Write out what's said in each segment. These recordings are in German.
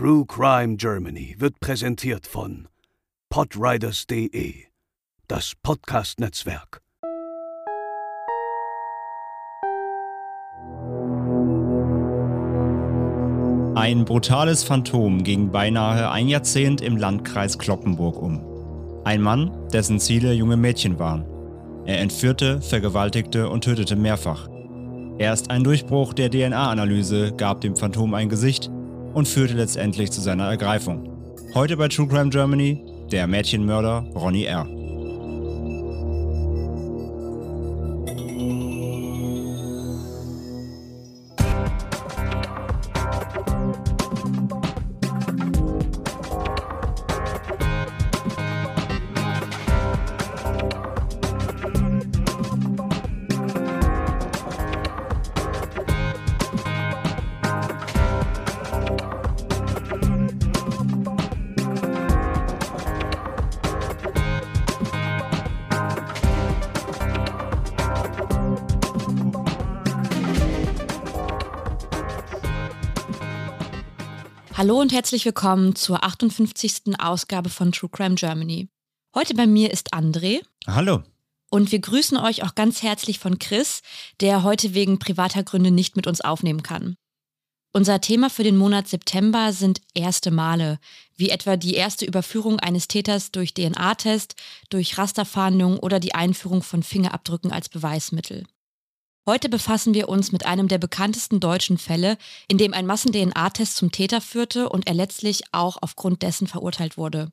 True Crime Germany wird präsentiert von podriders.de, das Podcast-Netzwerk. Ein brutales Phantom ging beinahe ein Jahrzehnt im Landkreis Kloppenburg um. Ein Mann, dessen Ziele junge Mädchen waren. Er entführte, vergewaltigte und tötete mehrfach. Erst ein Durchbruch der DNA-Analyse gab dem Phantom ein Gesicht und führte letztendlich zu seiner Ergreifung. Heute bei True Crime Germany der Mädchenmörder Ronny R. Hallo und herzlich willkommen zur 58. Ausgabe von True Crime Germany. Heute bei mir ist André. Hallo. Und wir grüßen euch auch ganz herzlich von Chris, der heute wegen privater Gründe nicht mit uns aufnehmen kann. Unser Thema für den Monat September sind erste Male, wie etwa die erste Überführung eines Täters durch DNA-Test, durch Rasterfahndung oder die Einführung von Fingerabdrücken als Beweismittel. Heute befassen wir uns mit einem der bekanntesten deutschen Fälle, in dem ein Massen-DNA-Test zum Täter führte und er letztlich auch aufgrund dessen verurteilt wurde.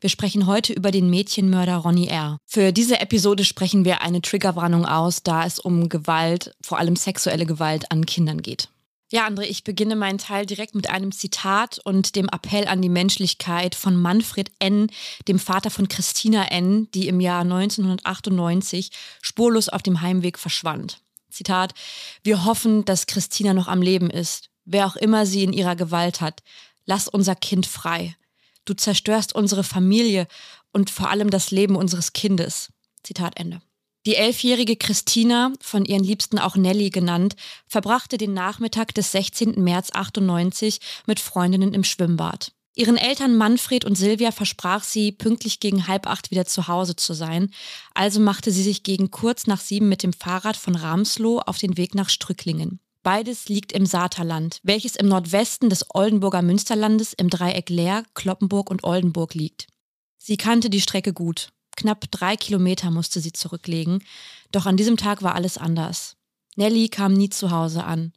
Wir sprechen heute über den Mädchenmörder Ronny R. Für diese Episode sprechen wir eine Triggerwarnung aus, da es um Gewalt, vor allem sexuelle Gewalt an Kindern geht. Ja, André, ich beginne meinen Teil direkt mit einem Zitat und dem Appell an die Menschlichkeit von Manfred N., dem Vater von Christina N., die im Jahr 1998 spurlos auf dem Heimweg verschwand. Zitat, wir hoffen, dass Christina noch am Leben ist, wer auch immer sie in ihrer Gewalt hat. Lass unser Kind frei. Du zerstörst unsere Familie und vor allem das Leben unseres Kindes. Zitat Ende. Die elfjährige Christina, von ihren Liebsten auch Nelly genannt, verbrachte den Nachmittag des 16. März 98 mit Freundinnen im Schwimmbad. Ihren Eltern Manfred und Silvia versprach sie, pünktlich gegen halb acht wieder zu Hause zu sein. Also machte sie sich gegen kurz nach sieben mit dem Fahrrad von Ramsloh auf den Weg nach Strücklingen. Beides liegt im Saterland, welches im Nordwesten des Oldenburger Münsterlandes im Dreieck Leer, Kloppenburg und Oldenburg liegt. Sie kannte die Strecke gut. Knapp drei Kilometer musste sie zurücklegen. Doch an diesem Tag war alles anders. Nelly kam nie zu Hause an.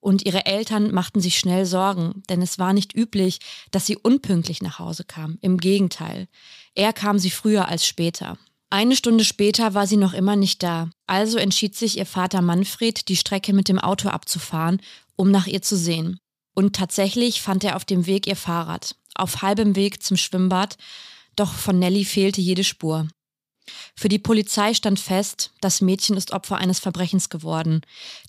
Und ihre Eltern machten sich schnell Sorgen, denn es war nicht üblich, dass sie unpünktlich nach Hause kam. Im Gegenteil, er kam sie früher als später. Eine Stunde später war sie noch immer nicht da. Also entschied sich ihr Vater Manfred, die Strecke mit dem Auto abzufahren, um nach ihr zu sehen. Und tatsächlich fand er auf dem Weg ihr Fahrrad, auf halbem Weg zum Schwimmbad, doch von Nelly fehlte jede Spur. Für die Polizei stand fest, das Mädchen ist Opfer eines Verbrechens geworden,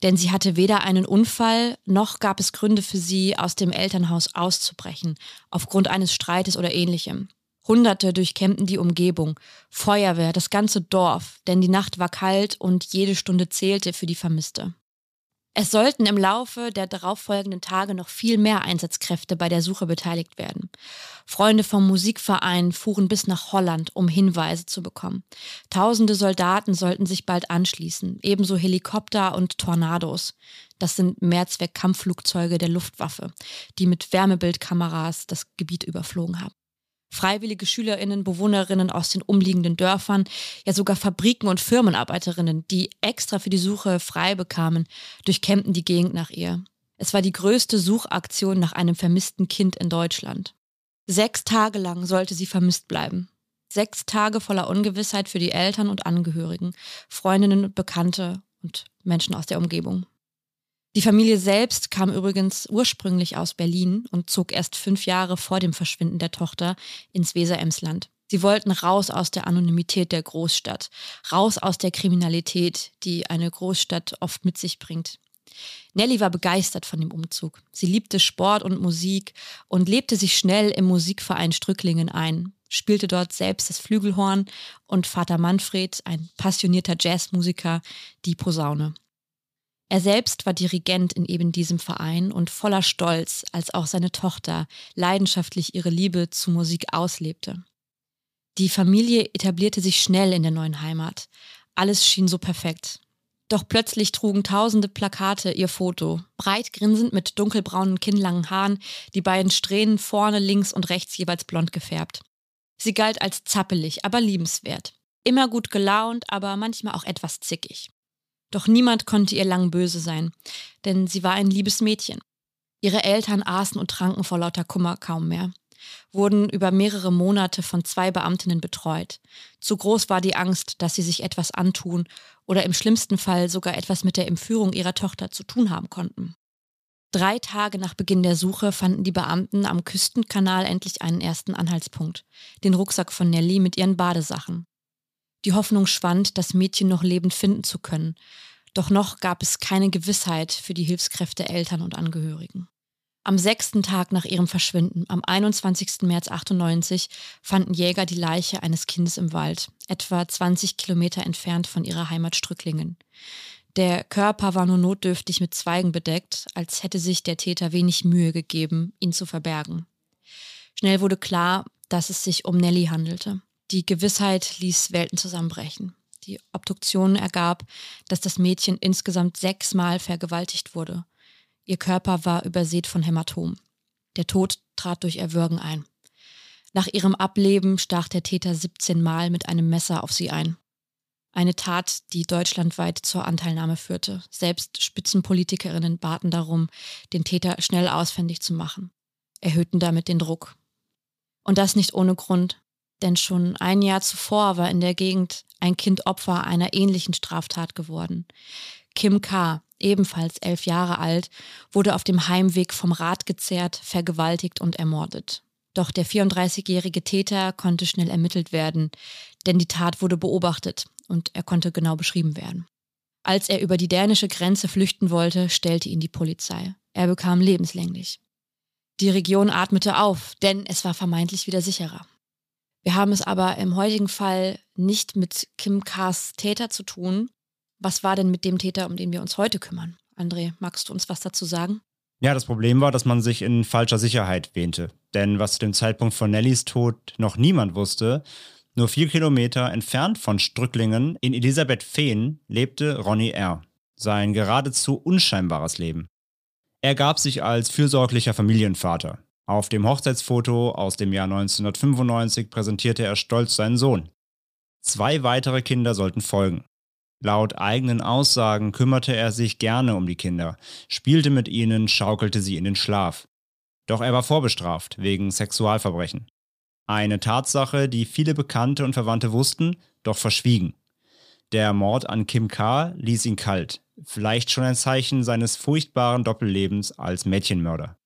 denn sie hatte weder einen Unfall noch gab es Gründe für sie, aus dem Elternhaus auszubrechen, aufgrund eines Streites oder ähnlichem. Hunderte durchkämmten die Umgebung, Feuerwehr, das ganze Dorf, denn die Nacht war kalt und jede Stunde zählte für die Vermisste. Es sollten im Laufe der darauffolgenden Tage noch viel mehr Einsatzkräfte bei der Suche beteiligt werden. Freunde vom Musikverein fuhren bis nach Holland, um Hinweise zu bekommen. Tausende Soldaten sollten sich bald anschließen, ebenso Helikopter und Tornados. Das sind Mehrzweck-Kampfflugzeuge der Luftwaffe, die mit Wärmebildkameras das Gebiet überflogen haben. Freiwillige Schülerinnen, Bewohnerinnen aus den umliegenden Dörfern, ja sogar Fabriken und Firmenarbeiterinnen, die extra für die Suche frei bekamen, durchkämmten die Gegend nach ihr. Es war die größte Suchaktion nach einem vermissten Kind in Deutschland. Sechs Tage lang sollte sie vermisst bleiben. Sechs Tage voller Ungewissheit für die Eltern und Angehörigen, Freundinnen und Bekannte und Menschen aus der Umgebung. Die Familie selbst kam übrigens ursprünglich aus Berlin und zog erst fünf Jahre vor dem Verschwinden der Tochter ins Weser-Emsland. Sie wollten raus aus der Anonymität der Großstadt, raus aus der Kriminalität, die eine Großstadt oft mit sich bringt. Nelly war begeistert von dem Umzug. Sie liebte Sport und Musik und lebte sich schnell im Musikverein Strücklingen ein, spielte dort selbst das Flügelhorn und Vater Manfred, ein passionierter Jazzmusiker, die Posaune. Er selbst war Dirigent in eben diesem Verein und voller Stolz, als auch seine Tochter leidenschaftlich ihre Liebe zu Musik auslebte. Die Familie etablierte sich schnell in der neuen Heimat. Alles schien so perfekt. Doch plötzlich trugen tausende Plakate ihr Foto, breit grinsend mit dunkelbraunen kinnlangen Haaren, die beiden Strähnen vorne, links und rechts jeweils blond gefärbt. Sie galt als zappelig, aber liebenswert. Immer gut gelaunt, aber manchmal auch etwas zickig. Doch niemand konnte ihr lang böse sein, denn sie war ein liebes Mädchen. Ihre Eltern aßen und tranken vor lauter Kummer kaum mehr, wurden über mehrere Monate von zwei Beamtinnen betreut. Zu groß war die Angst, dass sie sich etwas antun oder im schlimmsten Fall sogar etwas mit der Entführung ihrer Tochter zu tun haben konnten. Drei Tage nach Beginn der Suche fanden die Beamten am Küstenkanal endlich einen ersten Anhaltspunkt, den Rucksack von Nelly mit ihren Badesachen. Die Hoffnung schwand, das Mädchen noch lebend finden zu können. Doch noch gab es keine Gewissheit für die Hilfskräfte Eltern und Angehörigen. Am sechsten Tag nach ihrem Verschwinden, am 21. März 98, fanden Jäger die Leiche eines Kindes im Wald, etwa 20 Kilometer entfernt von ihrer Heimat Strücklingen. Der Körper war nur notdürftig mit Zweigen bedeckt, als hätte sich der Täter wenig Mühe gegeben, ihn zu verbergen. Schnell wurde klar, dass es sich um Nelly handelte. Die Gewissheit ließ Welten zusammenbrechen. Die Obduktion ergab, dass das Mädchen insgesamt sechsmal vergewaltigt wurde. Ihr Körper war übersät von Hämatomen. Der Tod trat durch Erwürgen ein. Nach ihrem Ableben stach der Täter 17 Mal mit einem Messer auf sie ein. Eine Tat, die deutschlandweit zur Anteilnahme führte. Selbst Spitzenpolitikerinnen baten darum, den Täter schnell ausfindig zu machen, erhöhten damit den Druck. Und das nicht ohne Grund denn schon ein Jahr zuvor war in der Gegend ein Kind Opfer einer ähnlichen Straftat geworden. Kim K., ebenfalls elf Jahre alt, wurde auf dem Heimweg vom Rad gezerrt, vergewaltigt und ermordet. Doch der 34-jährige Täter konnte schnell ermittelt werden, denn die Tat wurde beobachtet und er konnte genau beschrieben werden. Als er über die dänische Grenze flüchten wollte, stellte ihn die Polizei. Er bekam lebenslänglich. Die Region atmete auf, denn es war vermeintlich wieder sicherer. Wir haben es aber im heutigen Fall nicht mit Kim Kars Täter zu tun. Was war denn mit dem Täter, um den wir uns heute kümmern? André, magst du uns was dazu sagen? Ja, das Problem war, dass man sich in falscher Sicherheit wähnte. Denn was zu dem Zeitpunkt von Nellys Tod noch niemand wusste, nur vier Kilometer entfernt von Strücklingen in Elisabeth Fehn lebte Ronny R. Sein geradezu unscheinbares Leben. Er gab sich als fürsorglicher Familienvater. Auf dem Hochzeitsfoto aus dem Jahr 1995 präsentierte er stolz seinen Sohn. Zwei weitere Kinder sollten folgen. Laut eigenen Aussagen kümmerte er sich gerne um die Kinder, spielte mit ihnen, schaukelte sie in den Schlaf. Doch er war vorbestraft wegen Sexualverbrechen. Eine Tatsache, die viele Bekannte und Verwandte wussten, doch verschwiegen. Der Mord an Kim K. ließ ihn kalt, vielleicht schon ein Zeichen seines furchtbaren Doppellebens als Mädchenmörder.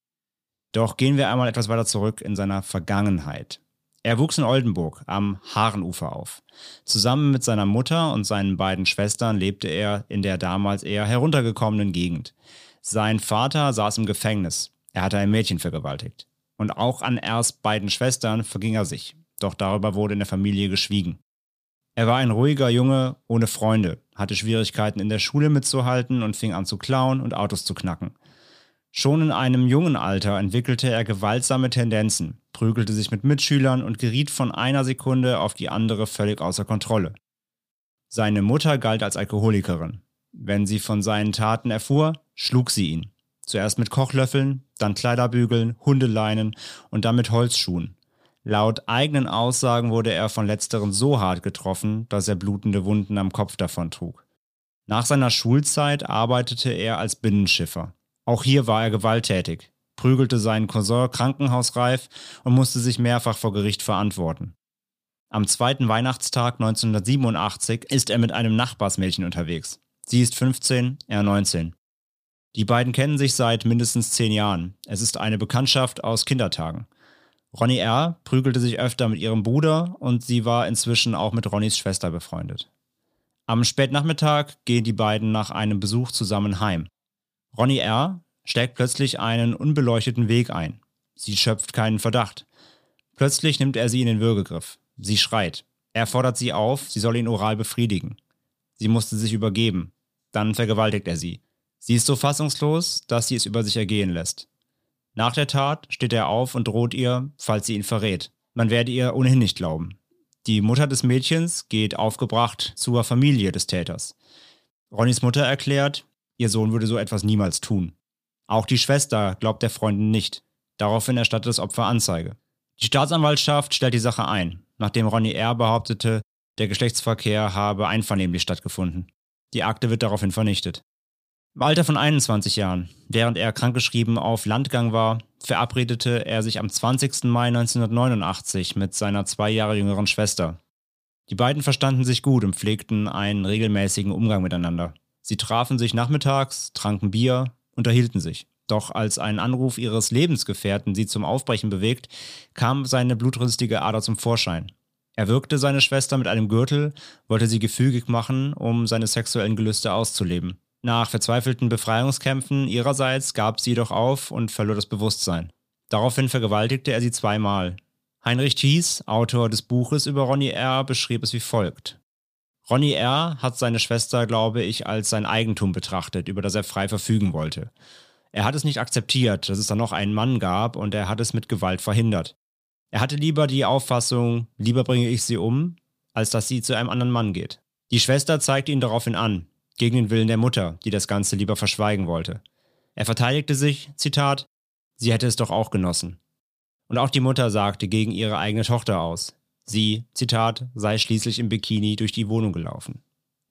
Doch gehen wir einmal etwas weiter zurück in seiner Vergangenheit. Er wuchs in Oldenburg am Haarenufer auf. Zusammen mit seiner Mutter und seinen beiden Schwestern lebte er in der damals eher heruntergekommenen Gegend. Sein Vater saß im Gefängnis. Er hatte ein Mädchen vergewaltigt. Und auch an erst beiden Schwestern verging er sich. Doch darüber wurde in der Familie geschwiegen. Er war ein ruhiger Junge ohne Freunde, hatte Schwierigkeiten in der Schule mitzuhalten und fing an zu klauen und Autos zu knacken. Schon in einem jungen Alter entwickelte er gewaltsame Tendenzen, prügelte sich mit Mitschülern und geriet von einer Sekunde auf die andere völlig außer Kontrolle. Seine Mutter galt als Alkoholikerin. Wenn sie von seinen Taten erfuhr, schlug sie ihn. Zuerst mit Kochlöffeln, dann Kleiderbügeln, Hundeleinen und dann mit Holzschuhen. Laut eigenen Aussagen wurde er von letzteren so hart getroffen, dass er blutende Wunden am Kopf davon trug. Nach seiner Schulzeit arbeitete er als Binnenschiffer. Auch hier war er gewalttätig, prügelte seinen Cousin krankenhausreif und musste sich mehrfach vor Gericht verantworten. Am zweiten Weihnachtstag 1987 ist er mit einem Nachbarsmädchen unterwegs. Sie ist 15, er 19. Die beiden kennen sich seit mindestens zehn Jahren. Es ist eine Bekanntschaft aus Kindertagen. Ronny R. prügelte sich öfter mit ihrem Bruder und sie war inzwischen auch mit Ronnys Schwester befreundet. Am Spätnachmittag gehen die beiden nach einem Besuch zusammen heim. Ronny R. schlägt plötzlich einen unbeleuchteten Weg ein. Sie schöpft keinen Verdacht. Plötzlich nimmt er sie in den Würgegriff. Sie schreit. Er fordert sie auf, sie soll ihn oral befriedigen. Sie musste sich übergeben. Dann vergewaltigt er sie. Sie ist so fassungslos, dass sie es über sich ergehen lässt. Nach der Tat steht er auf und droht ihr, falls sie ihn verrät. Man werde ihr ohnehin nicht glauben. Die Mutter des Mädchens geht aufgebracht zur Familie des Täters. Ronnys Mutter erklärt, ihr Sohn würde so etwas niemals tun. Auch die Schwester glaubt der Freundin nicht. Daraufhin erstattet das Opfer Anzeige. Die Staatsanwaltschaft stellt die Sache ein, nachdem Ronny R. behauptete, der Geschlechtsverkehr habe einvernehmlich stattgefunden. Die Akte wird daraufhin vernichtet. Im Alter von 21 Jahren, während er krankgeschrieben auf Landgang war, verabredete er sich am 20. Mai 1989 mit seiner zwei Jahre jüngeren Schwester. Die beiden verstanden sich gut und pflegten einen regelmäßigen Umgang miteinander. Sie trafen sich nachmittags, tranken Bier, unterhielten sich. Doch als ein Anruf ihres Lebensgefährten sie zum Aufbrechen bewegt, kam seine blutrünstige Ader zum Vorschein. Er wirkte seine Schwester mit einem Gürtel, wollte sie gefügig machen, um seine sexuellen Gelüste auszuleben. Nach verzweifelten Befreiungskämpfen ihrerseits gab sie jedoch auf und verlor das Bewusstsein. Daraufhin vergewaltigte er sie zweimal. Heinrich Thies, Autor des Buches über Ronny R., beschrieb es wie folgt. Ronny R. hat seine Schwester, glaube ich, als sein Eigentum betrachtet, über das er frei verfügen wollte. Er hat es nicht akzeptiert, dass es da noch einen Mann gab und er hat es mit Gewalt verhindert. Er hatte lieber die Auffassung, lieber bringe ich sie um, als dass sie zu einem anderen Mann geht. Die Schwester zeigte ihn daraufhin an, gegen den Willen der Mutter, die das Ganze lieber verschweigen wollte. Er verteidigte sich, Zitat, sie hätte es doch auch genossen. Und auch die Mutter sagte gegen ihre eigene Tochter aus. Sie, Zitat, sei schließlich im Bikini durch die Wohnung gelaufen.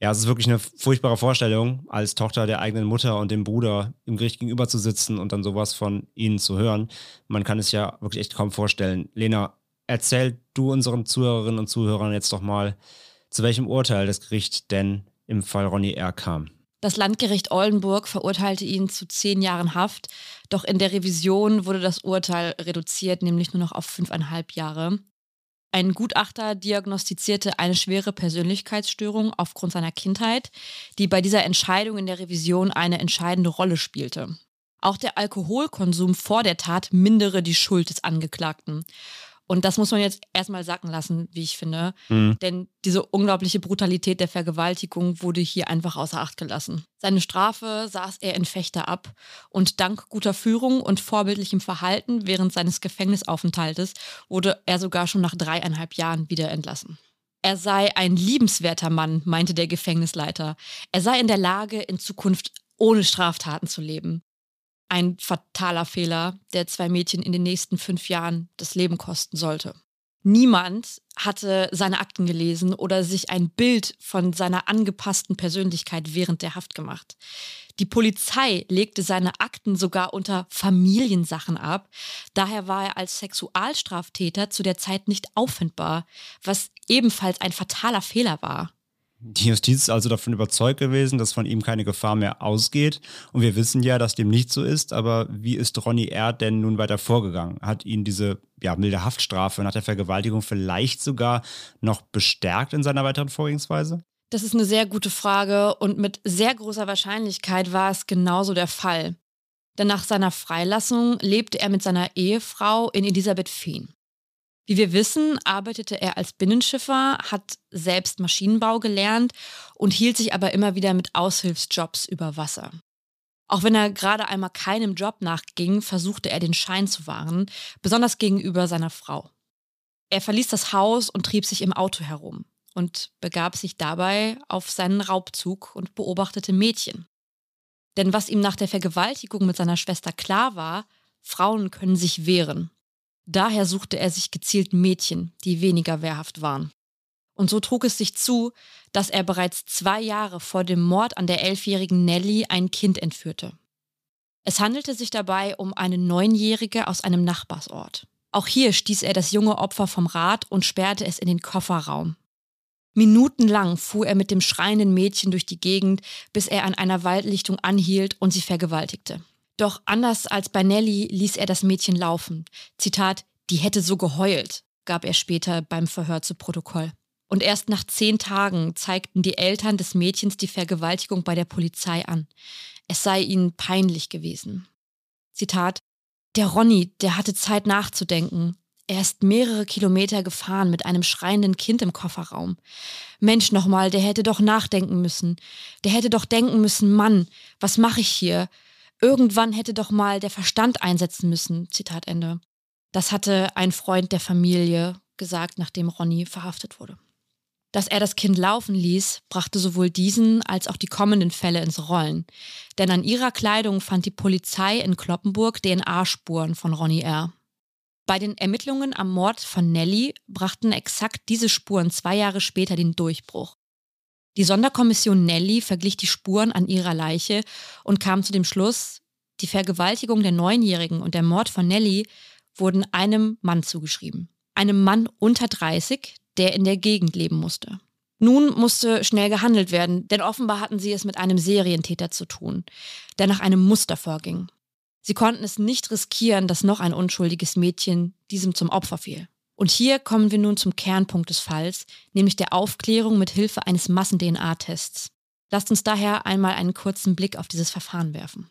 Ja, es ist wirklich eine furchtbare Vorstellung, als Tochter der eigenen Mutter und dem Bruder im Gericht gegenüber zu sitzen und dann sowas von ihnen zu hören. Man kann es ja wirklich echt kaum vorstellen. Lena, erzähl du unseren Zuhörerinnen und Zuhörern jetzt doch mal, zu welchem Urteil das Gericht denn im Fall Ronny R. kam. Das Landgericht Oldenburg verurteilte ihn zu zehn Jahren Haft, doch in der Revision wurde das Urteil reduziert, nämlich nur noch auf fünfeinhalb Jahre. Ein Gutachter diagnostizierte eine schwere Persönlichkeitsstörung aufgrund seiner Kindheit, die bei dieser Entscheidung in der Revision eine entscheidende Rolle spielte. Auch der Alkoholkonsum vor der Tat mindere die Schuld des Angeklagten. Und das muss man jetzt erstmal sacken lassen, wie ich finde. Mhm. Denn diese unglaubliche Brutalität der Vergewaltigung wurde hier einfach außer Acht gelassen. Seine Strafe saß er in Fechter ab und dank guter Führung und vorbildlichem Verhalten während seines Gefängnisaufenthaltes wurde er sogar schon nach dreieinhalb Jahren wieder entlassen. Er sei ein liebenswerter Mann, meinte der Gefängnisleiter. Er sei in der Lage, in Zukunft ohne Straftaten zu leben ein fataler Fehler, der zwei Mädchen in den nächsten fünf Jahren das Leben kosten sollte. Niemand hatte seine Akten gelesen oder sich ein Bild von seiner angepassten Persönlichkeit während der Haft gemacht. Die Polizei legte seine Akten sogar unter Familiensachen ab. Daher war er als Sexualstraftäter zu der Zeit nicht auffindbar, was ebenfalls ein fataler Fehler war. Die Justiz ist also davon überzeugt gewesen, dass von ihm keine Gefahr mehr ausgeht. Und wir wissen ja, dass dem nicht so ist. Aber wie ist Ronny R. denn nun weiter vorgegangen? Hat ihn diese ja, milde Haftstrafe nach der Vergewaltigung vielleicht sogar noch bestärkt in seiner weiteren Vorgehensweise? Das ist eine sehr gute Frage und mit sehr großer Wahrscheinlichkeit war es genauso der Fall. Denn nach seiner Freilassung lebte er mit seiner Ehefrau in Elisabeth Fehn. Wie wir wissen, arbeitete er als Binnenschiffer, hat selbst Maschinenbau gelernt und hielt sich aber immer wieder mit Aushilfsjobs über Wasser. Auch wenn er gerade einmal keinem Job nachging, versuchte er den Schein zu wahren, besonders gegenüber seiner Frau. Er verließ das Haus und trieb sich im Auto herum und begab sich dabei auf seinen Raubzug und beobachtete Mädchen. Denn was ihm nach der Vergewaltigung mit seiner Schwester klar war, Frauen können sich wehren Daher suchte er sich gezielt Mädchen, die weniger wehrhaft waren. Und so trug es sich zu, dass er bereits zwei Jahre vor dem Mord an der elfjährigen Nelly ein Kind entführte. Es handelte sich dabei um eine Neunjährige aus einem Nachbarsort. Auch hier stieß er das junge Opfer vom Rad und sperrte es in den Kofferraum. Minutenlang fuhr er mit dem schreienden Mädchen durch die Gegend, bis er an einer Waldlichtung anhielt und sie vergewaltigte. Doch anders als bei Nelly ließ er das Mädchen laufen. Zitat, die hätte so geheult, gab er später beim Verhör zu Protokoll. Und erst nach zehn Tagen zeigten die Eltern des Mädchens die Vergewaltigung bei der Polizei an. Es sei ihnen peinlich gewesen. Zitat, der Ronny, der hatte Zeit nachzudenken. Er ist mehrere Kilometer gefahren mit einem schreienden Kind im Kofferraum. Mensch nochmal, der hätte doch nachdenken müssen. Der hätte doch denken müssen, Mann, was mache ich hier? Irgendwann hätte doch mal der Verstand einsetzen müssen. Zitat Ende. Das hatte ein Freund der Familie gesagt, nachdem Ronny verhaftet wurde. Dass er das Kind laufen ließ, brachte sowohl diesen als auch die kommenden Fälle ins Rollen. Denn an ihrer Kleidung fand die Polizei in Kloppenburg DNA-Spuren von Ronny R. Bei den Ermittlungen am Mord von Nelly brachten exakt diese Spuren zwei Jahre später den Durchbruch. Die Sonderkommission Nelly verglich die Spuren an ihrer Leiche und kam zu dem Schluss, die Vergewaltigung der Neunjährigen und der Mord von Nelly wurden einem Mann zugeschrieben. Einem Mann unter 30, der in der Gegend leben musste. Nun musste schnell gehandelt werden, denn offenbar hatten sie es mit einem Serientäter zu tun, der nach einem Muster vorging. Sie konnten es nicht riskieren, dass noch ein unschuldiges Mädchen diesem zum Opfer fiel. Und hier kommen wir nun zum Kernpunkt des Falls, nämlich der Aufklärung mit Hilfe eines Massen-DNA-Tests. Lasst uns daher einmal einen kurzen Blick auf dieses Verfahren werfen.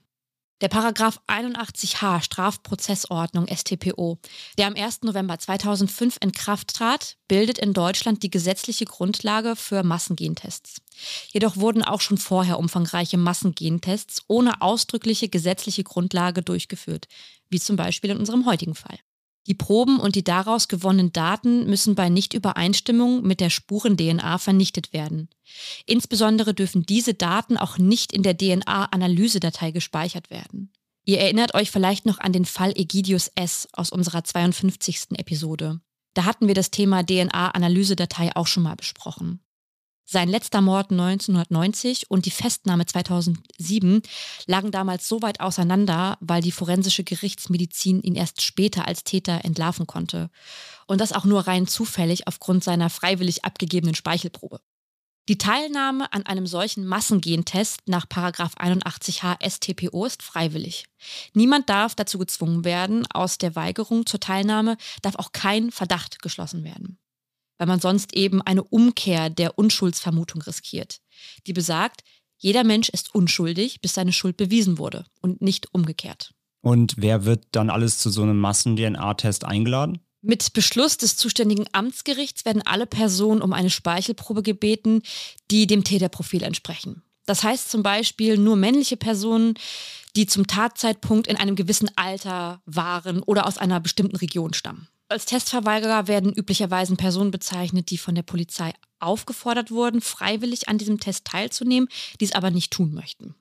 Der Paragraph 81h Strafprozessordnung StPO, der am 1. November 2005 in Kraft trat, bildet in Deutschland die gesetzliche Grundlage für Massengentests. Jedoch wurden auch schon vorher umfangreiche Massengentests ohne ausdrückliche gesetzliche Grundlage durchgeführt, wie zum Beispiel in unserem heutigen Fall. Die Proben und die daraus gewonnenen Daten müssen bei Nichtübereinstimmung mit der Spuren-DNA vernichtet werden. Insbesondere dürfen diese Daten auch nicht in der DNA-Analysedatei gespeichert werden. Ihr erinnert euch vielleicht noch an den Fall Egidius S. aus unserer 52. Episode. Da hatten wir das Thema DNA-Analysedatei auch schon mal besprochen. Sein letzter Mord 1990 und die Festnahme 2007 lagen damals so weit auseinander, weil die forensische Gerichtsmedizin ihn erst später als Täter entlarven konnte. Und das auch nur rein zufällig aufgrund seiner freiwillig abgegebenen Speichelprobe. Die Teilnahme an einem solchen Massengentest nach 81h StPO ist freiwillig. Niemand darf dazu gezwungen werden. Aus der Weigerung zur Teilnahme darf auch kein Verdacht geschlossen werden weil man sonst eben eine Umkehr der Unschuldsvermutung riskiert, die besagt, jeder Mensch ist unschuldig, bis seine Schuld bewiesen wurde und nicht umgekehrt. Und wer wird dann alles zu so einem Massen-DNA-Test eingeladen? Mit Beschluss des zuständigen Amtsgerichts werden alle Personen um eine Speichelprobe gebeten, die dem Täterprofil entsprechen. Das heißt zum Beispiel nur männliche Personen, die zum Tatzeitpunkt in einem gewissen Alter waren oder aus einer bestimmten Region stammen. Als Testverweigerer werden üblicherweise Personen bezeichnet, die von der Polizei aufgefordert wurden, freiwillig an diesem Test teilzunehmen, dies aber nicht tun möchten.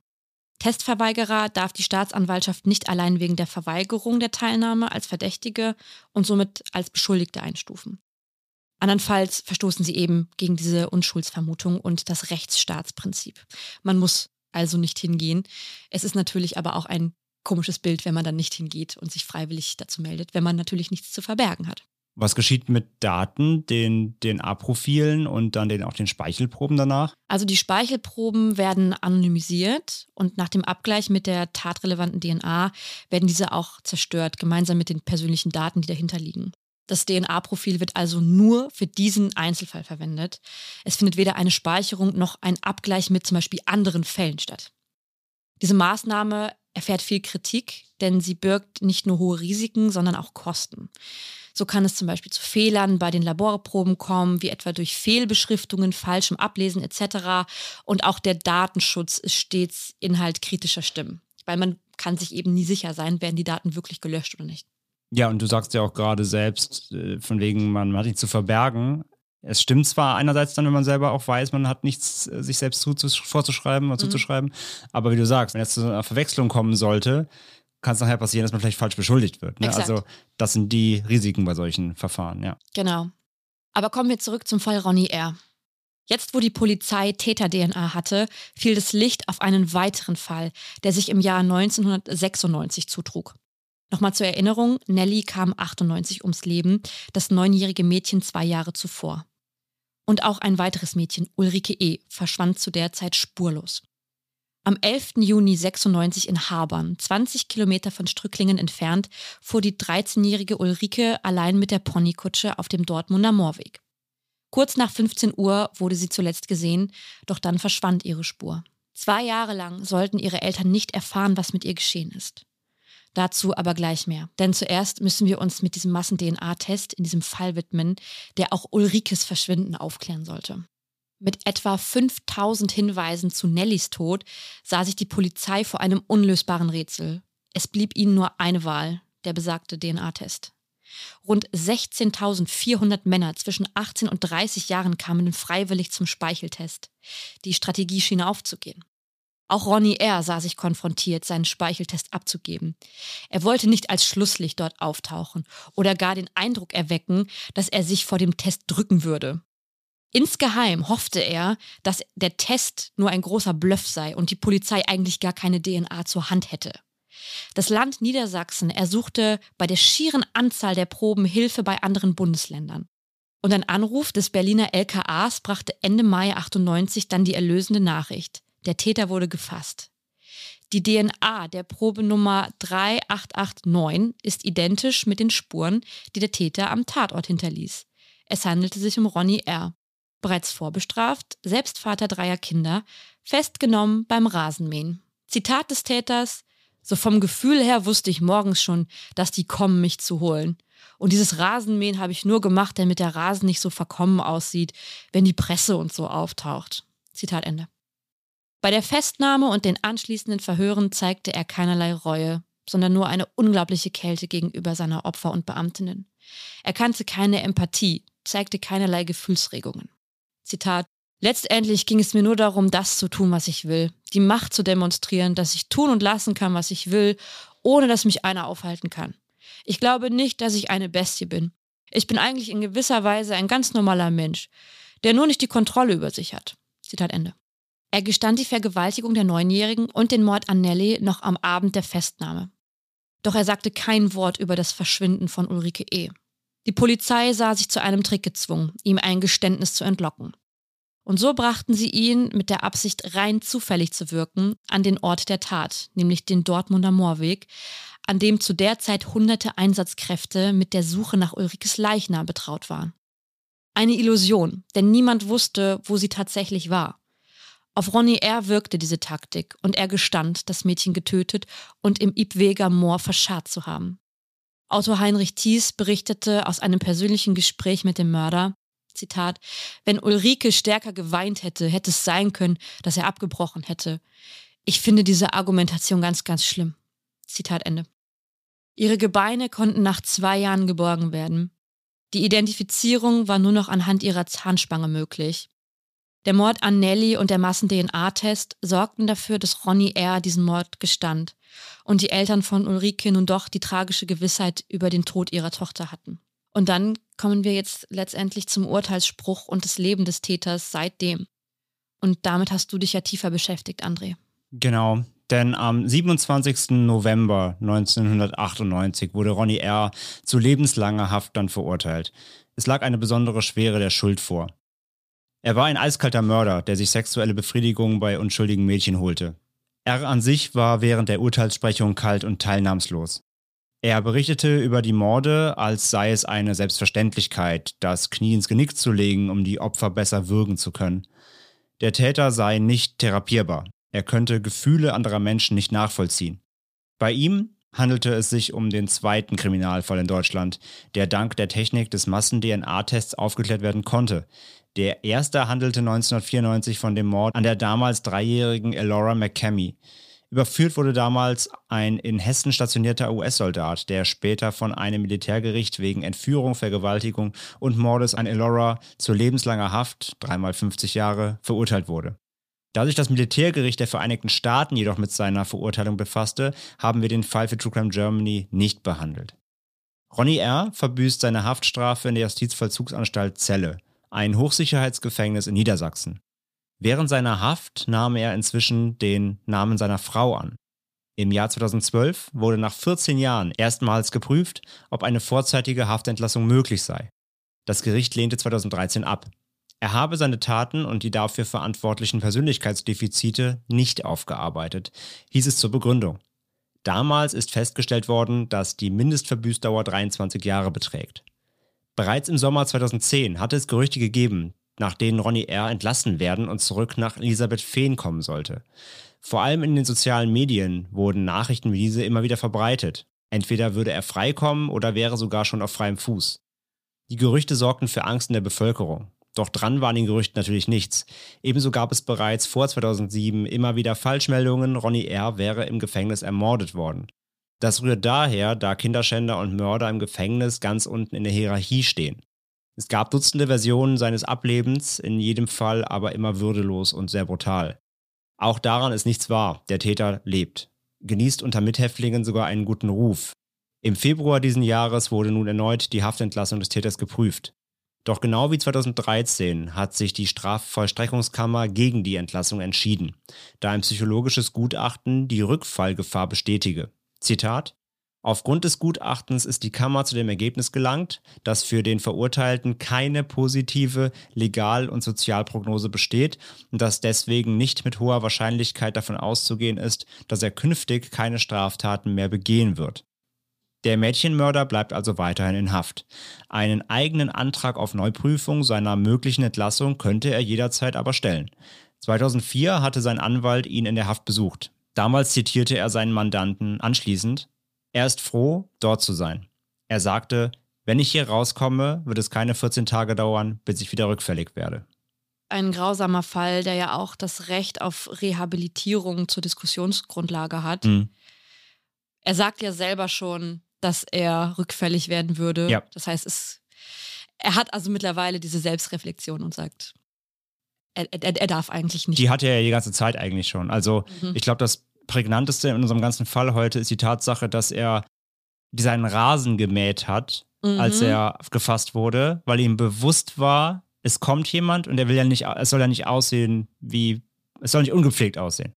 Testverweigerer darf die Staatsanwaltschaft nicht allein wegen der Verweigerung der Teilnahme als Verdächtige und somit als Beschuldigte einstufen. Andernfalls verstoßen sie eben gegen diese Unschuldsvermutung und das Rechtsstaatsprinzip. Man muss also nicht hingehen. Es ist natürlich aber auch ein komisches Bild, wenn man dann nicht hingeht und sich freiwillig dazu meldet, wenn man natürlich nichts zu verbergen hat. Was geschieht mit Daten, den DNA-Profilen und dann den, auch den Speichelproben danach? Also die Speichelproben werden anonymisiert und nach dem Abgleich mit der tatrelevanten DNA werden diese auch zerstört, gemeinsam mit den persönlichen Daten, die dahinter liegen. Das DNA-Profil wird also nur für diesen Einzelfall verwendet. Es findet weder eine Speicherung noch ein Abgleich mit zum Beispiel anderen Fällen statt. Diese Maßnahme erfährt viel Kritik, denn sie birgt nicht nur hohe Risiken, sondern auch Kosten. So kann es zum Beispiel zu Fehlern bei den Laborproben kommen, wie etwa durch Fehlbeschriftungen, falschem Ablesen etc. Und auch der Datenschutz ist stets Inhalt kritischer Stimmen, weil man kann sich eben nie sicher sein, werden die Daten wirklich gelöscht oder nicht. Ja, und du sagst ja auch gerade selbst, äh, von wegen, man hat nichts zu verbergen. Es stimmt zwar einerseits dann, wenn man selber auch weiß, man hat nichts äh, sich selbst vorzuschreiben oder mhm. zuzuschreiben, aber wie du sagst, wenn jetzt zu einer Verwechslung kommen sollte, kann es nachher passieren, dass man vielleicht falsch beschuldigt wird. Ne? Also das sind die Risiken bei solchen Verfahren, ja. Genau. Aber kommen wir zurück zum Fall Ronny R. Jetzt, wo die Polizei Täter-DNA hatte, fiel das Licht auf einen weiteren Fall, der sich im Jahr 1996 zutrug. Nochmal zur Erinnerung, Nelly kam 98 ums Leben, das neunjährige Mädchen zwei Jahre zuvor. Und auch ein weiteres Mädchen, Ulrike E., verschwand zu der Zeit spurlos. Am 11. Juni 96 in Habern, 20 Kilometer von Strücklingen entfernt, fuhr die 13-jährige Ulrike allein mit der Ponykutsche auf dem Dortmunder Moorweg. Kurz nach 15 Uhr wurde sie zuletzt gesehen, doch dann verschwand ihre Spur. Zwei Jahre lang sollten ihre Eltern nicht erfahren, was mit ihr geschehen ist. Dazu aber gleich mehr. Denn zuerst müssen wir uns mit diesem Massen-DNA-Test in diesem Fall widmen, der auch Ulrikes Verschwinden aufklären sollte. Mit etwa 5000 Hinweisen zu Nellys Tod sah sich die Polizei vor einem unlösbaren Rätsel. Es blieb ihnen nur eine Wahl, der besagte DNA-Test. Rund 16.400 Männer zwischen 18 und 30 Jahren kamen freiwillig zum Speicheltest. Die Strategie schien aufzugehen. Auch Ronnie R. sah sich konfrontiert, seinen Speicheltest abzugeben. Er wollte nicht als Schlusslicht dort auftauchen oder gar den Eindruck erwecken, dass er sich vor dem Test drücken würde. Insgeheim hoffte er, dass der Test nur ein großer Bluff sei und die Polizei eigentlich gar keine DNA zur Hand hätte. Das Land Niedersachsen ersuchte bei der schieren Anzahl der Proben Hilfe bei anderen Bundesländern. Und ein Anruf des Berliner LKAs brachte Ende Mai 98 dann die erlösende Nachricht. Der Täter wurde gefasst. Die DNA der Probenummer 3889 ist identisch mit den Spuren, die der Täter am Tatort hinterließ. Es handelte sich um Ronny R. Bereits vorbestraft, selbst Vater dreier Kinder, festgenommen beim Rasenmähen. Zitat des Täters: So vom Gefühl her wusste ich morgens schon, dass die kommen, mich zu holen. Und dieses Rasenmähen habe ich nur gemacht, damit der Rasen nicht so verkommen aussieht, wenn die Presse und so auftaucht. Zitat Ende. Bei der Festnahme und den anschließenden Verhören zeigte er keinerlei Reue, sondern nur eine unglaubliche Kälte gegenüber seiner Opfer und Beamtinnen. Er kannte keine Empathie, zeigte keinerlei Gefühlsregungen. Zitat Letztendlich ging es mir nur darum, das zu tun, was ich will, die Macht zu demonstrieren, dass ich tun und lassen kann, was ich will, ohne dass mich einer aufhalten kann. Ich glaube nicht, dass ich eine Bestie bin. Ich bin eigentlich in gewisser Weise ein ganz normaler Mensch, der nur nicht die Kontrolle über sich hat. Zitat Ende. Er gestand die Vergewaltigung der Neunjährigen und den Mord an Nelly noch am Abend der Festnahme. Doch er sagte kein Wort über das Verschwinden von Ulrike E. Die Polizei sah sich zu einem Trick gezwungen, ihm ein Geständnis zu entlocken. Und so brachten sie ihn mit der Absicht, rein zufällig zu wirken, an den Ort der Tat, nämlich den Dortmunder Moorweg, an dem zu der Zeit hunderte Einsatzkräfte mit der Suche nach Ulrikes Leichnam betraut waren. Eine Illusion, denn niemand wusste, wo sie tatsächlich war. Auf Ronny R. wirkte diese Taktik und er gestand, das Mädchen getötet und im Ibweger Moor verscharrt zu haben. Autor Heinrich Thies berichtete aus einem persönlichen Gespräch mit dem Mörder, Zitat, wenn Ulrike stärker geweint hätte, hätte es sein können, dass er abgebrochen hätte. Ich finde diese Argumentation ganz, ganz schlimm. Zitat Ende. Ihre Gebeine konnten nach zwei Jahren geborgen werden. Die Identifizierung war nur noch anhand ihrer Zahnspange möglich. Der Mord an Nelly und der Massen-DNA-Test sorgten dafür, dass Ronny R. diesen Mord gestand und die Eltern von Ulrike nun doch die tragische Gewissheit über den Tod ihrer Tochter hatten. Und dann kommen wir jetzt letztendlich zum Urteilsspruch und das Leben des Täters seitdem. Und damit hast du dich ja tiefer beschäftigt, André. Genau, denn am 27. November 1998 wurde Ronny R. zu lebenslanger Haft dann verurteilt. Es lag eine besondere Schwere der Schuld vor. Er war ein eiskalter Mörder, der sich sexuelle Befriedigung bei unschuldigen Mädchen holte. Er an sich war während der Urteilssprechung kalt und teilnahmslos. Er berichtete über die Morde, als sei es eine Selbstverständlichkeit, das Knie ins Genick zu legen, um die Opfer besser würgen zu können. Der Täter sei nicht therapierbar. Er könnte Gefühle anderer Menschen nicht nachvollziehen. Bei ihm handelte es sich um den zweiten Kriminalfall in Deutschland, der dank der Technik des Massen-DNA-Tests aufgeklärt werden konnte. Der erste handelte 1994 von dem Mord an der damals dreijährigen Elora McCamey. Überführt wurde damals ein in Hessen stationierter US-Soldat, der später von einem Militärgericht wegen Entführung, Vergewaltigung und Mordes an Elora zu lebenslanger Haft, dreimal 50 Jahre, verurteilt wurde. Da sich das Militärgericht der Vereinigten Staaten jedoch mit seiner Verurteilung befasste, haben wir den Fall für True Crime Germany nicht behandelt. Ronny R. verbüßt seine Haftstrafe in der Justizvollzugsanstalt Celle, ein Hochsicherheitsgefängnis in Niedersachsen. Während seiner Haft nahm er inzwischen den Namen seiner Frau an. Im Jahr 2012 wurde nach 14 Jahren erstmals geprüft, ob eine vorzeitige Haftentlassung möglich sei. Das Gericht lehnte 2013 ab. Er habe seine Taten und die dafür verantwortlichen Persönlichkeitsdefizite nicht aufgearbeitet, hieß es zur Begründung. Damals ist festgestellt worden, dass die Mindestverbüßdauer 23 Jahre beträgt. Bereits im Sommer 2010 hatte es Gerüchte gegeben, nach denen Ronny R. entlassen werden und zurück nach Elisabeth Fehn kommen sollte. Vor allem in den sozialen Medien wurden Nachrichten wie diese immer wieder verbreitet. Entweder würde er freikommen oder wäre sogar schon auf freiem Fuß. Die Gerüchte sorgten für Angst in der Bevölkerung. Doch dran war an den Gerüchten natürlich nichts. Ebenso gab es bereits vor 2007 immer wieder Falschmeldungen, Ronny R. wäre im Gefängnis ermordet worden. Das rührt daher, da Kinderschänder und Mörder im Gefängnis ganz unten in der Hierarchie stehen. Es gab Dutzende Versionen seines Ablebens, in jedem Fall aber immer würdelos und sehr brutal. Auch daran ist nichts wahr, der Täter lebt, genießt unter Mithäftlingen sogar einen guten Ruf. Im Februar diesen Jahres wurde nun erneut die Haftentlassung des Täters geprüft. Doch genau wie 2013 hat sich die Strafvollstreckungskammer gegen die Entlassung entschieden, da ein psychologisches Gutachten die Rückfallgefahr bestätige. Zitat Aufgrund des Gutachtens ist die Kammer zu dem Ergebnis gelangt, dass für den Verurteilten keine positive Legal- und Sozialprognose besteht und dass deswegen nicht mit hoher Wahrscheinlichkeit davon auszugehen ist, dass er künftig keine Straftaten mehr begehen wird. Der Mädchenmörder bleibt also weiterhin in Haft. Einen eigenen Antrag auf Neuprüfung seiner möglichen Entlassung könnte er jederzeit aber stellen. 2004 hatte sein Anwalt ihn in der Haft besucht. Damals zitierte er seinen Mandanten anschließend, er ist froh, dort zu sein. Er sagte, wenn ich hier rauskomme, wird es keine 14 Tage dauern, bis ich wieder rückfällig werde. Ein grausamer Fall, der ja auch das Recht auf Rehabilitierung zur Diskussionsgrundlage hat. Mhm. Er sagt ja selber schon, dass er rückfällig werden würde. Ja. Das heißt, es, er hat also mittlerweile diese Selbstreflexion und sagt, er, er, er darf eigentlich nicht. Die hat er ja die ganze Zeit eigentlich schon. Also mhm. ich glaube, das prägnanteste in unserem ganzen Fall heute ist die Tatsache, dass er seinen Rasen gemäht hat, mhm. als er gefasst wurde, weil ihm bewusst war, es kommt jemand und er will ja nicht, es soll ja nicht aussehen wie, es soll nicht ungepflegt aussehen.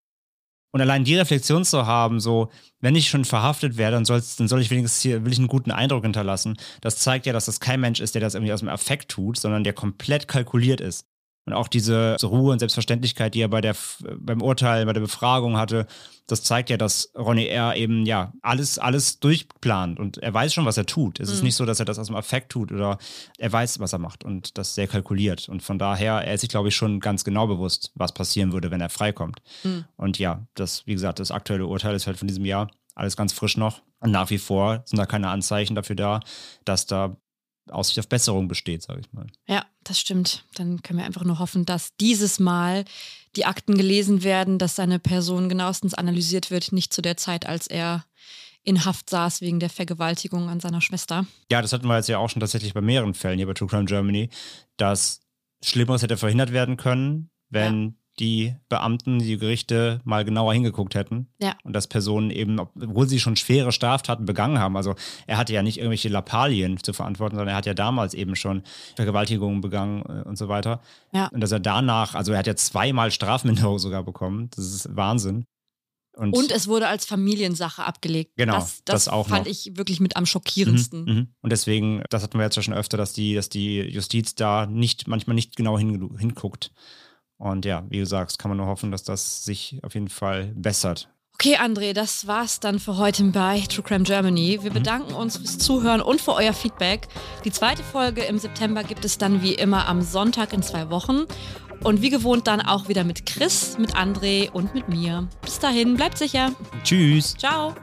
Und allein die Reflexion zu haben, so, wenn ich schon verhaftet werde, dann, dann soll ich wenigstens hier, will ich einen guten Eindruck hinterlassen, das zeigt ja, dass das kein Mensch ist, der das irgendwie aus dem Affekt tut, sondern der komplett kalkuliert ist. Und auch diese Ruhe und Selbstverständlichkeit, die er bei der, beim Urteil, bei der Befragung hatte, das zeigt ja, dass Ronny R. eben ja alles, alles durchplant und er weiß schon, was er tut. Es mhm. ist nicht so, dass er das aus dem Affekt tut oder er weiß, was er macht und das sehr kalkuliert. Und von daher, er ist sich, glaube ich, schon ganz genau bewusst, was passieren würde, wenn er freikommt. Mhm. Und ja, das, wie gesagt, das aktuelle Urteil ist halt von diesem Jahr alles ganz frisch noch. Und nach wie vor sind da keine Anzeichen dafür da, dass da Aussicht auf Besserung besteht, sage ich mal. Ja, das stimmt. Dann können wir einfach nur hoffen, dass dieses Mal die Akten gelesen werden, dass seine Person genauestens analysiert wird, nicht zu der Zeit, als er in Haft saß wegen der Vergewaltigung an seiner Schwester. Ja, das hatten wir jetzt ja auch schon tatsächlich bei mehreren Fällen hier bei True Crime Germany, dass Schlimmeres hätte verhindert werden können, wenn ja die Beamten, die Gerichte mal genauer hingeguckt hätten. Ja. Und dass Personen eben, obwohl sie schon schwere Straftaten begangen haben, also er hatte ja nicht irgendwelche Lappalien zu verantworten, sondern er hat ja damals eben schon Vergewaltigungen begangen äh, und so weiter. Ja. Und dass er danach, also er hat ja zweimal Strafminderung sogar bekommen. Das ist Wahnsinn. Und, und, es wurde als Familiensache abgelegt. Genau, das, das, das auch fand noch. ich wirklich mit am schockierendsten. Mhm, mh. Und deswegen, das hatten wir jetzt ja schon öfter, dass die, dass die Justiz da nicht, manchmal nicht genau hin, hinguckt. Und ja, wie du sagst, kann man nur hoffen, dass das sich auf jeden Fall bessert. Okay, André, das war's dann für heute bei True Crime Germany. Wir mhm. bedanken uns fürs Zuhören und für euer Feedback. Die zweite Folge im September gibt es dann wie immer am Sonntag in zwei Wochen. Und wie gewohnt dann auch wieder mit Chris, mit André und mit mir. Bis dahin, bleibt sicher. Tschüss. Ciao.